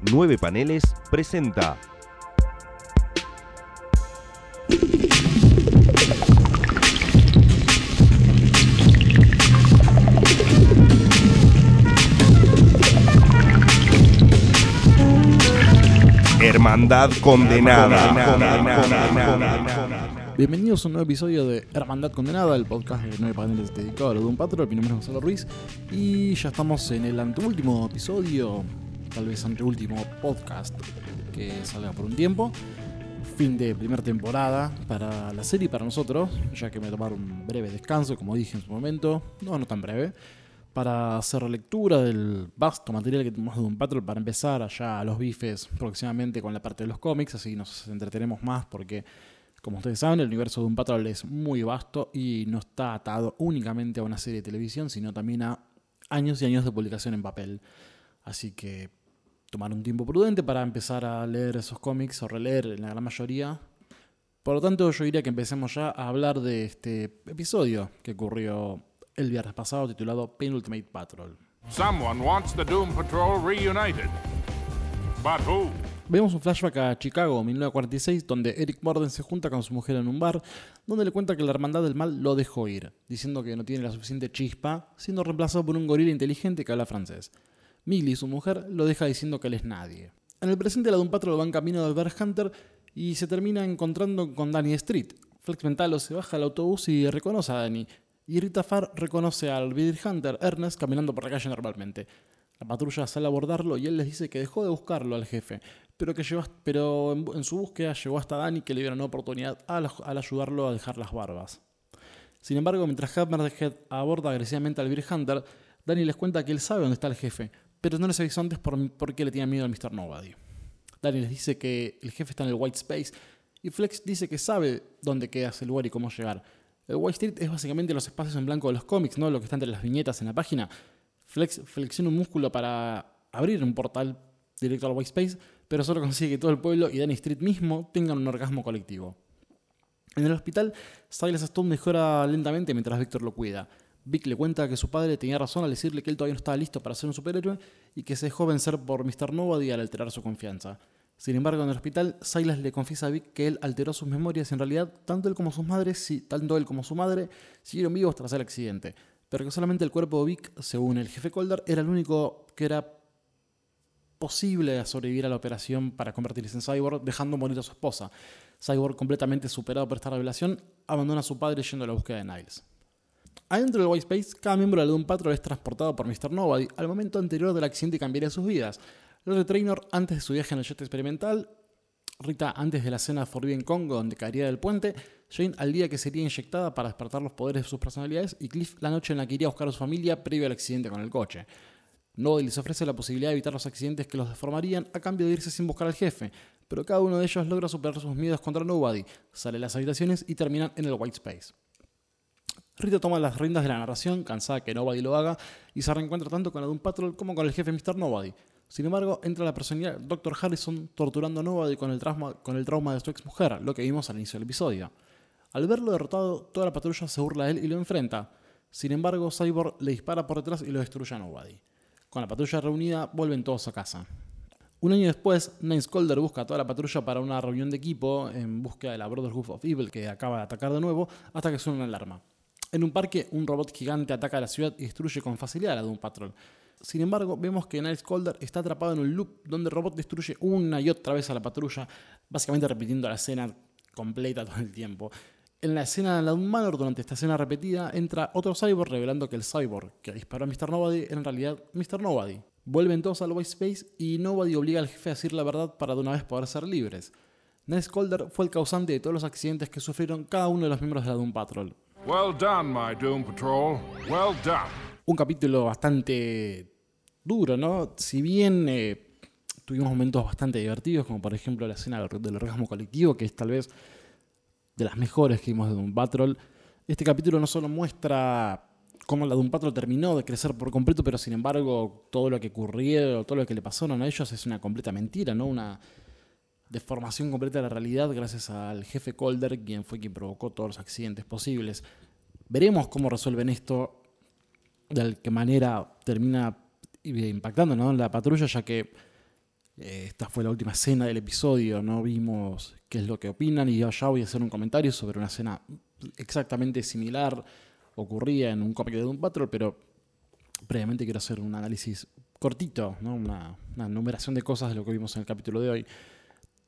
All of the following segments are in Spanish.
Nueve Paneles presenta. Hermandad condenada. Bienvenidos a un nuevo episodio de Hermandad Condenada, el podcast de nueve paneles dedicado a lo de un patrón. Mi nombre es Gonzalo Ruiz y ya estamos en el anteúltimo episodio, tal vez anteúltimo podcast que salga por un tiempo. Fin de primera temporada para la serie para nosotros, ya que me tomaron un breve descanso, como dije en su momento, no, no tan breve, para hacer lectura del vasto material que tenemos de un patrón para empezar allá a los bifes próximamente con la parte de los cómics, así nos entretenemos más porque como ustedes saben, el universo de un Patrol es muy vasto y no está atado únicamente a una serie de televisión, sino también a años y años de publicación en papel. Así que tomar un tiempo prudente para empezar a leer esos cómics o releer en la gran mayoría. Por lo tanto, yo diría que empecemos ya a hablar de este episodio que ocurrió el viernes pasado titulado Penultimate Patrol. Someone wants the Doom Patrol reunited. But who? Vemos un flashback a Chicago, 1946, donde Eric Morden se junta con su mujer en un bar, donde le cuenta que la Hermandad del Mal lo dejó ir, diciendo que no tiene la suficiente chispa, siendo reemplazado por un gorila inteligente que habla francés. Millie, su mujer, lo deja diciendo que él es nadie. En el presente, la de patrón va en camino del Bear Hunter y se termina encontrando con Danny Street. Flex Mentalo se baja al autobús y reconoce a Danny, y Rita Farr reconoce al Bear Hunter Ernest caminando por la calle normalmente. La patrulla sale a abordarlo y él les dice que dejó de buscarlo al jefe, pero que pero en, su búsqueda llegó hasta Danny que le dieron una oportunidad al, ayudarlo a dejar las barbas. Sin embargo, mientras Hammerhead aborda agresivamente al Beer Hunter, Danny les cuenta que él sabe dónde está el jefe, pero no les avisó antes por, qué le tenía miedo al Mr. Nobody. Danny les dice que el jefe está en el White Space y Flex dice que sabe dónde queda ese lugar y cómo llegar. El White Street es básicamente los espacios en blanco de los cómics, ¿no? Lo que está entre las viñetas en la página. Flex flexiona un músculo para abrir un portal directo al White Space, pero solo consigue que todo el pueblo y Danny Street mismo tengan un orgasmo colectivo. En el hospital, Silas Stone mejora lentamente mientras Victor lo cuida. Vic le cuenta que su padre tenía razón al decirle que él todavía no estaba listo para ser un superhéroe y que se dejó vencer por Mr. Nobody al alterar su confianza. Sin embargo, en el hospital, Silas le confiesa a Vic que él alteró sus memorias y en realidad tanto él como sus madres, tanto él como su madre, siguieron vivos tras el accidente, pero que solamente el cuerpo de Vic, según el jefe Colder, era el único que era posible sobrevivir a la operación para convertirse en Cyborg, dejando morir a su esposa. Cyborg, completamente superado por esta revelación, abandona a su padre yendo a la búsqueda de Niles. Adentro del White Space, cada miembro de Doom Patrol es transportado por Mr. Nobody al momento anterior del accidente cambiaría sus vidas. Los de Trainor antes de su viaje en el jet experimental, Rita antes de la escena de Forbidden Congo donde caería del puente, Jane al día que sería inyectada para despertar los poderes de sus personalidades y Cliff la noche en la que iría a buscar a su familia previo al accidente con el coche. Nobody les ofrece la posibilidad de evitar los accidentes que los deformarían a cambio de irse sin buscar al jefe, pero cada uno de ellos logra superar sus miedos contra Nobody, sale de las habitaciones y terminan en el White Space. Rita toma las riendas de la narración, cansada que Nobody lo haga, y se reencuentra tanto con la Doom Patrol como con el jefe Mr. Nobody. Sin embargo, entra la personalidad Dr. Harrison torturando a Nobody con el, trauma, con el trauma de su ex mujer, lo que vimos al inicio del episodio. Al verlo derrotado, toda la patrulla se burla de él y lo enfrenta. Sin embargo, Cyborg le dispara por detrás y lo destruye a Nobody. Con la patrulla reunida, vuelven todos a casa. Un año después, Nance Calder busca a toda la patrulla para una reunión de equipo en búsqueda de la Brotherhood of Evil que acaba de atacar de nuevo hasta que suena una alarma. En un parque, un robot gigante ataca a la ciudad y destruye con facilidad a la Doom Patrol. Sin embargo, vemos que Niles Calder está atrapado en un loop donde el robot destruye una y otra vez a la patrulla, básicamente repitiendo la escena completa todo el tiempo. En la escena de la Manor, durante esta escena repetida, entra otro cyborg revelando que el cyborg que disparó a Mr. Nobody en realidad Mr. Nobody. Vuelven todos al White Space y Nobody obliga al jefe a decir la verdad para de una vez poder ser libres. Ness Calder fue el causante de todos los accidentes que sufrieron cada uno de los miembros de la Doom Patrol. Well done, my Doom Patrol. Well done. Un capítulo bastante duro, ¿no? Si bien eh, tuvimos momentos bastante divertidos, como por ejemplo la escena del orgasmo colectivo, que es tal vez de las mejores que vimos de Doom Patrol. Este capítulo no solo muestra cómo la Doom Patrol terminó de crecer por completo, pero sin embargo todo lo que ocurrió, todo lo que le pasaron a ellos es una completa mentira, ¿no? Una deformación completa de la realidad gracias al jefe Calder, quien fue quien provocó todos los accidentes posibles. Veremos cómo resuelven esto, de qué manera termina impactando en la patrulla, ya que Eh, esta fue la última escena del episodio, no vimos qué es lo que opinan y ya voy a hacer un comentario sobre una escena exactamente similar, ocurría en un cómic de Doom Patrol, pero previamente quiero hacer un análisis cortito, ¿no? una, una numeración de cosas de lo que vimos en el capítulo de hoy,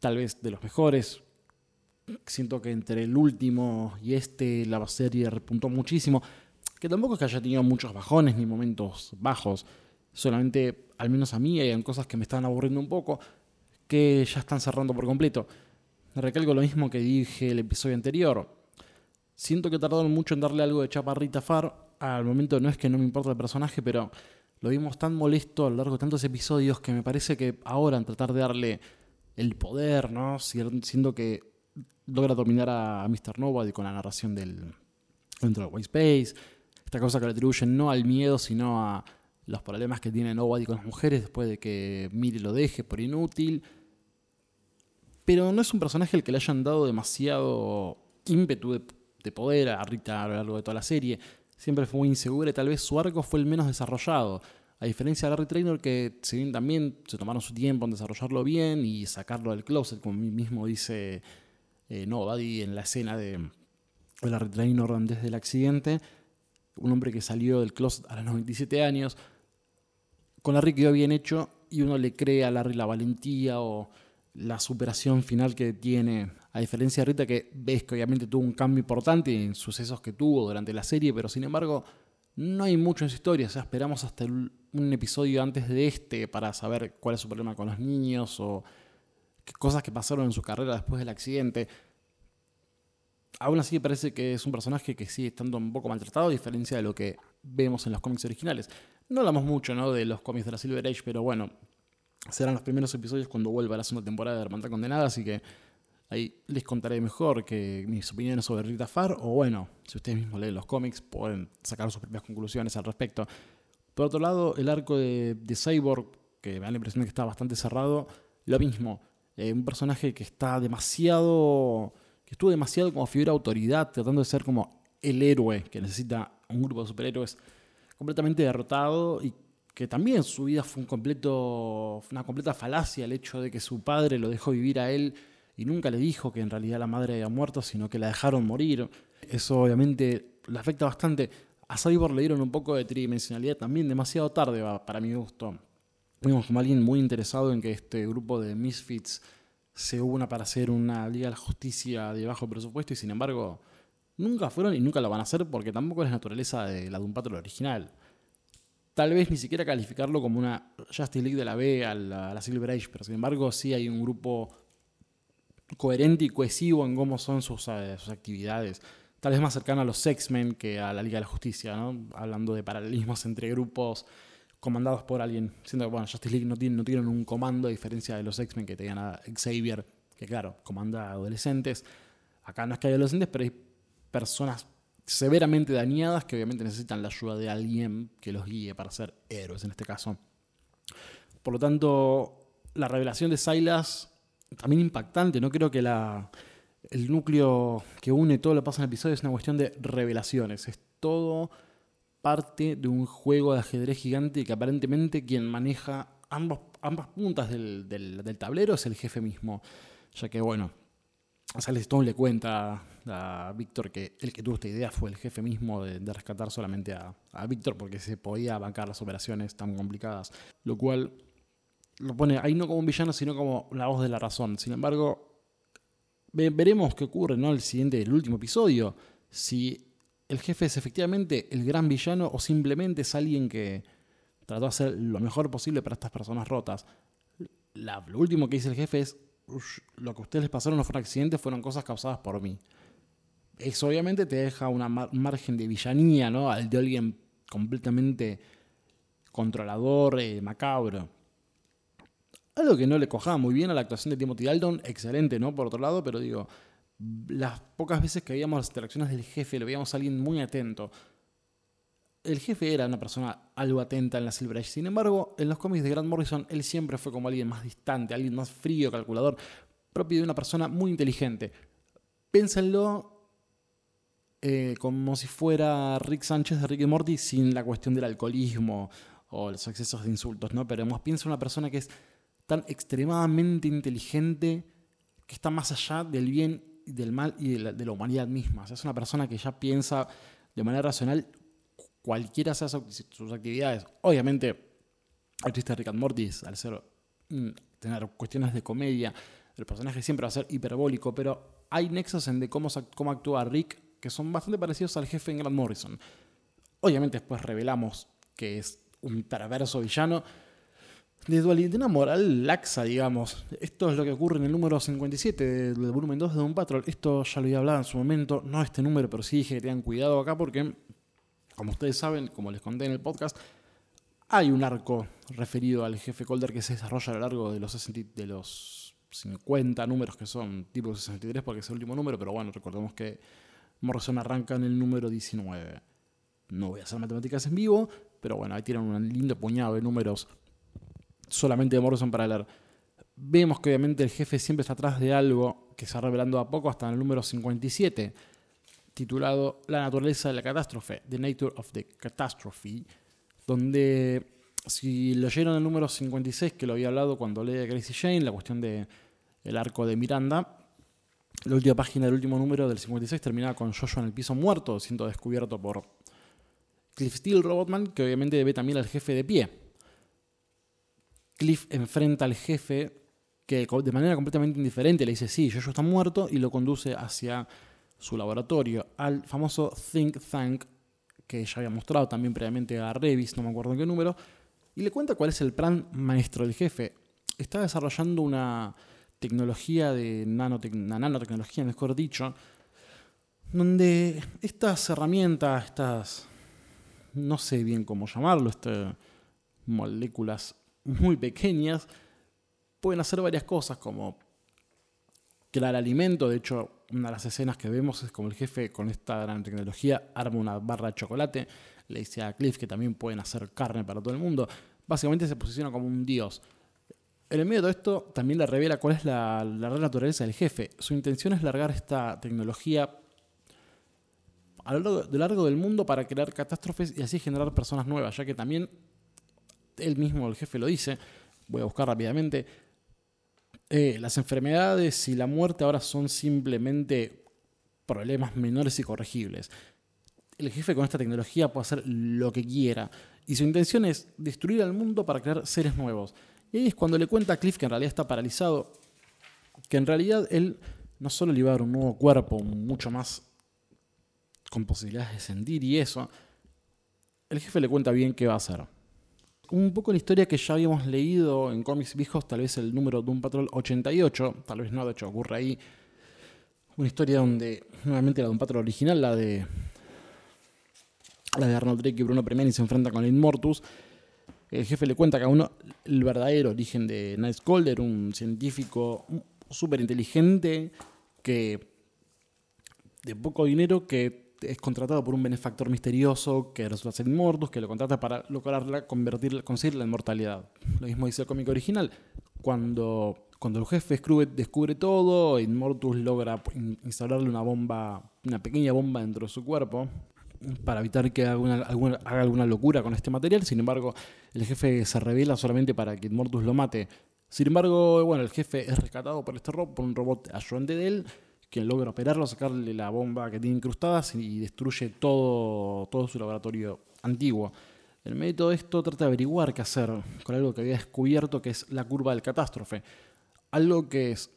tal vez de los mejores. Siento que entre el último y este la serie repuntó muchísimo, que tampoco es que haya tenido muchos bajones ni momentos bajos, solamente, al menos a mí, hay cosas que me están aburriendo un poco, que ya están cerrando por completo. Recalco lo mismo que dije el episodio anterior. Siento que tardaron mucho en darle algo de chaparrita Far. Al momento no es que no me importa el personaje, pero lo vimos tan molesto a lo largo de tantos episodios que me parece que ahora en tratar de darle el poder, ¿no? Siendo que logra dominar a Mr. Nobody con la narración del dentro del White Space, esta cosa que le atribuyen no al miedo, sino a los problemas que tiene Nobody con las mujeres después de que Miri lo deje por inútil. Pero no es un personaje al que le hayan dado demasiado ímpetu de, de poder a Rita a lo largo de toda la serie siempre fue muy insegura y tal vez su arco fue el menos desarrollado. A diferencia de Gary Trainor, que si bien también se tomaron su tiempo en desarrollarlo bien y sacarlo del closet, como mismo dice eh, Nobody en la escena de, Larry Trainor antes del accidente, un hombre que salió del closet a los 97 años, con Larry quedó bien hecho y uno le cree a Larry la valentía o la superación final que tiene a diferencia de Rita, que ves que obviamente tuvo un cambio importante en sucesos que tuvo durante la serie, pero sin embargo no hay mucho en su historia. O sea, esperamos hasta un episodio antes de este para saber cuál es su problema con los niños o qué cosas que pasaron en su carrera después del accidente. Aún así parece que es un personaje que sigue estando un poco maltratado, a diferencia de lo que vemos en los cómics originales. No hablamos mucho ¿no? de los cómics de la Silver Age, pero bueno, serán los primeros episodios cuando vuelva la segunda temporada de Hermandad Condenada, así que Ahí les contaré mejor que mis opiniones sobre Rita Farr, o bueno, si ustedes mismos leen los cómics, pueden sacar sus propias conclusiones al respecto. Por otro lado, el arco de, Cyborg, que me da la impresión de que está bastante cerrado, lo mismo. Eh, un personaje que está demasiado. que estuvo demasiado como figura de autoridad, tratando de ser como el héroe que necesita un grupo de superhéroes completamente derrotado y que también su vida fue un completo, una completa falacia el hecho de que su padre lo dejó vivir a él y nunca le dijo que en realidad la madre había muerto, sino que la dejaron morir. Eso obviamente le afecta bastante. A Cyborg le dieron un poco de tridimensionalidad también demasiado tarde para mi gusto. Vimos como alguien muy interesado en que este grupo de Misfits se una para hacer una Liga de Justicia de bajo presupuesto y sin embargo nunca fueron y nunca lo van a hacer porque tampoco es la naturaleza de la un Patrol original. Tal vez ni siquiera calificarlo como una Justice League de la B a la, la Silver Age, pero sin embargo sí hay un grupo coherente y cohesivo en cómo son sus, eh, sus actividades. Tal vez más cercano a los X-Men que a la Liga de la Justicia, ¿no? hablando de paralelismos entre grupos comandados por alguien. Siendo que, bueno, Justice League no tienen, no tienen un comando, a diferencia de los X-Men que tenían a Xavier, que claro, comanda adolescentes. Acá no es que hay adolescentes, pero hay personas severamente dañadas que obviamente necesitan la ayuda de alguien que los guíe para ser héroes en este caso. Por lo tanto, la revelación de Silas también impactante. No creo que la, el núcleo que une todo lo que pasa en el episodio es una cuestión de revelaciones. Es todo parte de un juego de ajedrez gigante que aparentemente quien maneja ambas, puntas del, del, tablero es el jefe mismo. Ya que, bueno, Sales Stone le cuenta a Víctor que el que tuvo esta idea fue el jefe mismo de, rescatar solamente a, a Víctor porque se podía bancar las operaciones tan complicadas. Lo cual lo pone ahí no como un villano, sino como la voz de la razón. Sin embargo, veremos qué ocurre ¿no? el siguiente, el último episodio. Si el jefe es efectivamente el gran villano o simplemente es alguien que trató de hacer lo mejor posible para estas personas rotas. lo último que dice el jefe es, lo que a ustedes les pasaron no fue un accidente, fueron cosas causadas por mí. Eso obviamente te deja un margen de villanía, ¿no? Al de alguien completamente controlador, eh, macabro. Algo que no le cojaba muy bien a la actuación de Timothy Dalton, excelente, ¿no? Por otro lado, pero digo, las pocas veces que veíamos las interacciones del jefe, lo veíamos a alguien muy atento. El jefe era una persona algo atenta en la Silver Age. Sin embargo, en los cómics de Grant Morrison, él siempre fue como alguien más distante, alguien más frío, calculador, propio de una persona muy inteligente. Piénsenlo eh, como si fuera Rick Sánchez de Rick y Morty sin la cuestión del alcoholismo o los excesos de insultos, ¿no? Pero hemos piensa una persona que es tan extremadamente inteligente que está más allá del bien y del mal y de la, humanidad misma. Es una persona que ya piensa de manera racional cualquiera sea su- sus actividades. Obviamente, el chiste de Rick and Morty, al ser, mm, tener cuestiones de comedia, el personaje siempre va a ser hiperbólico, pero hay nexos en de cómo, cómo actúa Rick que son bastante parecidos al jefe en Grant Morrison. Obviamente después revelamos que es un perverso villano de dualidad, de una moral laxa, digamos. Esto es lo que ocurre en el número 57 del volumen 2 de Doom Patrol. Esto ya lo había hablado en su momento, no este número, pero sí dije que tengan cuidado acá porque, como ustedes saben, como les conté en el podcast, hay un arco referido al jefe Calder que se desarrolla a lo largo de los, 60 de los 50 números que son tipo 63 porque es el último número, pero bueno, recordemos que Morrison arranca en el número 19. No voy a hacer matemáticas en vivo, pero bueno, ahí tienen un lindo puñado de números solamente de Morrison para leer. Vemos que obviamente el jefe siempre está atrás de algo que se va revelando a poco hasta el número 57, titulado La naturaleza de la catástrofe, The Nature of the Catastrophe, donde si leyeron el número 56, que lo había hablado cuando leí de Crazy Jane, la cuestión de el arco de Miranda, la última página del último número del 56 terminaba con Joshua en el piso muerto, siendo descubierto por Cliff Steele, Robotman, que obviamente ve también al jefe de pie. Cliff enfrenta al jefe que de manera completamente indiferente le dice, sí, Joshua está muerto, y lo conduce hacia su laboratorio, al famoso Think Tank, que ya había mostrado también previamente a Revis, no me acuerdo en qué número, y le cuenta cuál es el plan maestro del jefe. Está desarrollando una tecnología de nanotecnología, mejor dicho, donde estas herramientas, estas, no sé bien cómo llamarlo, estas moléculas muy pequeñas, pueden hacer varias cosas como crear alimento. De hecho, una de las escenas que vemos es como el jefe con esta gran tecnología arma una barra de chocolate. Le dice a Cliff que también pueden hacer carne para todo el mundo. Básicamente se posiciona como un dios. En el medio de todo esto también le revela cuál es la, real naturaleza del jefe. Su intención es largar esta tecnología a lo largo del mundo para crear catástrofes y así generar personas nuevas, ya que también él mismo, el jefe, lo dice. Voy a buscar rápidamente. Eh, las enfermedades y la muerte ahora son simplemente problemas menores y corregibles. El jefe con esta tecnología puede hacer lo que quiera y su intención es destruir al mundo para crear seres nuevos. Y es cuando le cuenta a Cliff que en realidad está paralizado, que en realidad él no solo le iba a dar un nuevo cuerpo, mucho más con posibilidades de sentir y eso, el jefe le cuenta bien qué va a hacer un poco la historia que ya habíamos leído en cómics viejos, tal vez el número de un Patrol 88, tal vez no, de hecho ocurre ahí una historia donde, nuevamente la de un Patrol original, la de la de Arnold Drake y Bruno Premiani se enfrenta con el Immortus. El jefe le cuenta a cada uno el verdadero origen de Nice Calder, un científico súper inteligente que de poco dinero que es contratado por un benefactor misterioso que resulta ser Immortus, que lo contrata para lograrla, convertirla, conseguir la inmortalidad. Lo mismo dice el cómic original. Cuando, cuando el jefe descubre, descubre todo, Immortus logra in- instalarle una bomba, una pequeña bomba dentro de su cuerpo para evitar que haga alguna, locura con este material. Sin embargo, el jefe se revela solamente para que Immortus lo mate. Sin embargo, bueno, el jefe es rescatado por este robot, por un robot ayudante de él, quien logra operarlo, sacarle la bomba que tiene incrustada y destruye todo, todo su laboratorio antiguo. En medio de esto trata de averiguar qué hacer con algo que había descubierto, que es la curva del catástrofe. Algo que es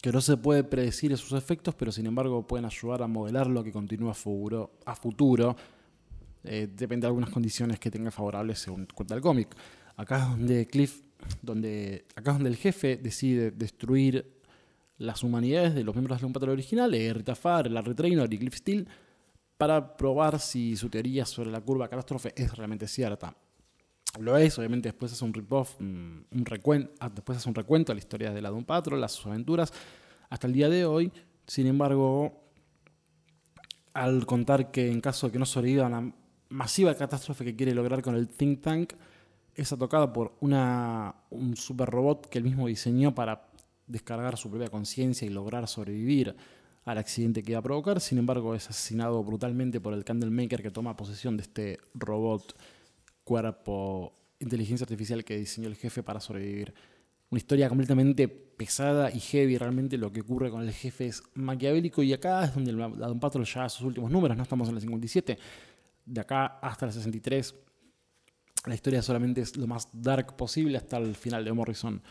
que no se puede predecir sus efectos, pero sin embargo pueden ayudar a modelar lo que continúa a futuro. A futuro. Eh, depende de algunas condiciones que tenga favorables según cuenta el cómic. Acá es donde Cliff, donde, acá es donde el jefe decide destruir las humanidades de los miembros de un patrón original, eh, Rita Farr, Larry Traynor y Cliff Steele, para probar si su teoría sobre la curva catástrofe es realmente cierta. Lo es, obviamente después hace un rip-off, un un recuento, ah, después hace un recuento de la historia de la Doom Patrol, las sus aventuras, hasta el día de hoy. Sin embargo, al contar que en caso de que no sobreviva a la masiva catástrofe que quiere lograr con el Think Tank, es atacada por una, un super robot que él mismo diseñó para descargar su propia conciencia y lograr sobrevivir al accidente que iba a provocar. Sin embargo, es asesinado brutalmente por el Candlemaker que toma posesión de este robot cuerpo inteligencia artificial que diseñó el jefe para sobrevivir. Una historia completamente pesada y heavy. Realmente lo que ocurre con el jefe es maquiavélico. Y acá es donde la Doom Patrol ya sus últimos números. No estamos en el 57. De acá hasta el 63. La historia solamente es lo más dark posible hasta el final de Morrison.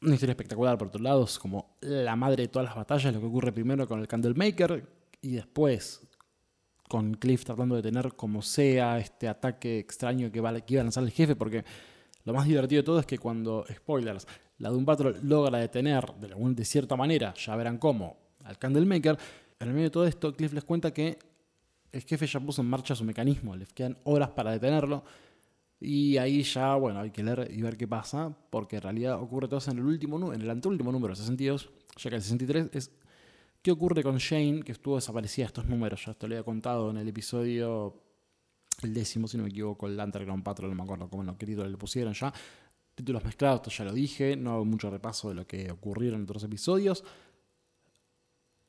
Una historia espectacular por otro lado. Es como la madre de todas las batallas. Lo que ocurre primero con el Candlemaker. Y después con Cliff tratando de tener como sea este ataque extraño que, va, que iba a lanzar el jefe, porque lo más divertido de todo es que cuando, spoilers, la Doom Patrol logra detener de, de cierta manera, ya verán cómo, al Candlemaker, en el medio de todo esto Cliff les cuenta que el jefe ya puso en marcha su mecanismo, les quedan horas para detenerlo. Y ahí ya, bueno, hay que leer y ver qué pasa, porque en realidad ocurre todo eso en el último, en el anteúltimo número, 62, ya que el 63 es ¿Qué ocurre con Shane, que estuvo desaparecida estos números? Ya esto lo había contado en el episodio, el décimo, si no me equivoco, el Underground Patrol, no me acuerdo cómo lo querido le pusieron ya. Títulos mezclados, esto ya lo dije, no hago mucho repaso de lo que ocurrieron en otros episodios.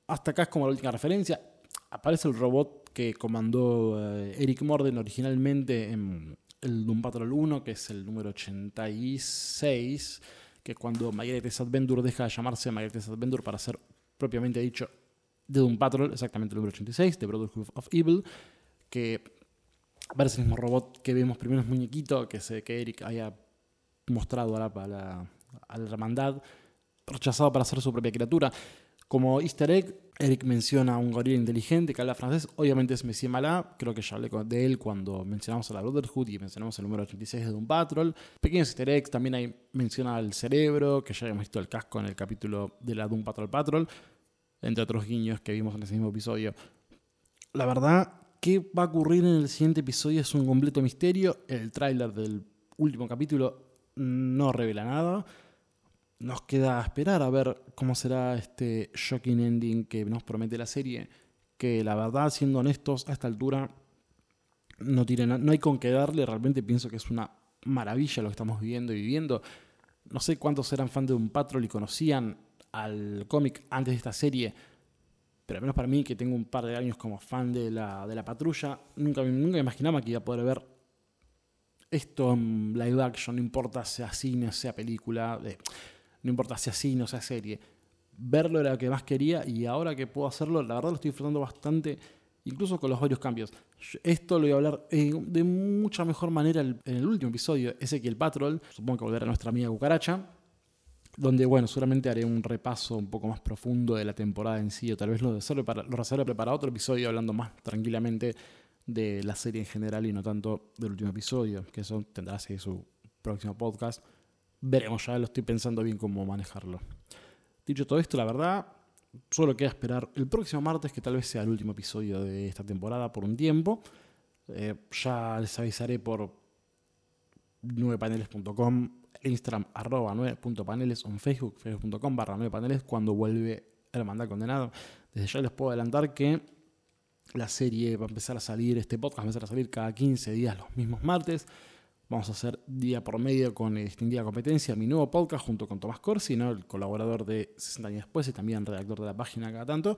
Hasta acá es como la última referencia. Aparece el robot que comandó eh, Eric Morden originalmente en el Doom Patrol 1, que es el número 86, que cuando Margaret's Adventure deja de llamarse Margaret's Adventure para ser propiamente dicho, de Doom Patrol, exactamente el número 86, de Brotherhood of Evil, que parece el mismo robot que vemos primero, es muñequito, que, se, que Eric haya mostrado a la, a hermandad, rechazado para hacer su propia criatura. Como easter egg, Eric menciona a un gorila inteligente que habla francés. Obviamente es Messi Malá. Creo que ya hablé de él cuando mencionamos a la Brotherhood y mencionamos el número 86 de Doom Patrol. Pequeños easter eggs. También hay menciona al cerebro, que ya habíamos visto el casco en el capítulo de la Doom Patrol Patrol. Entre otros guiños que vimos en ese mismo episodio. La verdad, ¿qué va a ocurrir en el siguiente episodio? Es un completo misterio. El tráiler del último capítulo no revela nada nos queda esperar a ver cómo será este shocking ending que nos promete la serie. Que la verdad, siendo honestos, a esta altura no, tiene no hay con qué darle. Realmente pienso que es una maravilla lo que estamos viviendo y viviendo. No sé cuántos eran fan de un Patrol y conocían al cómic antes de esta serie. Pero al menos para mí, que tengo un par de años como fan de la, de la patrulla, nunca, nunca imaginaba que iba a poder ver esto en live action, no importa sea cine, sea película. No importa si así, no sea serie. Verlo era lo que más quería y ahora que puedo hacerlo, la verdad lo estoy disfrutando bastante, incluso con los varios cambios. Esto lo voy a hablar eh, de mucha mejor manera en el último episodio, ese que el Patrol, supongo que volverá a nuestra amiga Cucaracha, donde, bueno, seguramente haré un repaso un poco más profundo de la temporada en sí, o tal vez lo, reserve para, lo reserve para otro episodio hablando más tranquilamente de la serie en general y no tanto del último episodio, que eso tendrá así su próximo podcast. Veremos, ya lo estoy pensando bien cómo manejarlo. Dicho todo esto, la verdad, solo queda esperar el próximo martes, que tal vez sea el último episodio de esta temporada por un tiempo. Eh, ya les avisaré por 9paneles.com, Instagram arroba 9.paneles o en Facebook, facebook.com barra 9paneles cuando vuelve Hermandad Condenado. Desde ya les puedo adelantar que la serie va a empezar a salir, este podcast va a empezar a salir cada 15 días los mismos martes. Vamos a hacer día por medio con Distinguida Competencia, mi nuevo podcast junto con Tomás Corsi, el colaborador de 60 años después y también redactor de la página cada tanto,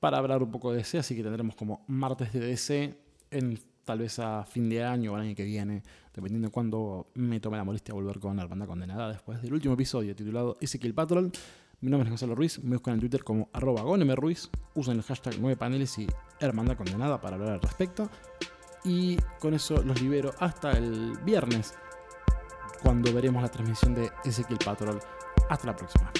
para hablar un poco de DC, así que tendremos como martes de DC en tal vez a fin de año o el año que viene, dependiendo de cuándo me tome la molestia volver con la banda condenada después del último episodio titulado Ezequiel Patrol. Mi nombre es Gonzalo Ruiz, me buscan en Twitter como arroba Ruiz, usen el hashtag 9 paneles y Hermandad Condenada para hablar al respecto. Y con eso los libero hasta el viernes, cuando veremos la transmisión de Ezequiel Patrol. Hasta la próxima.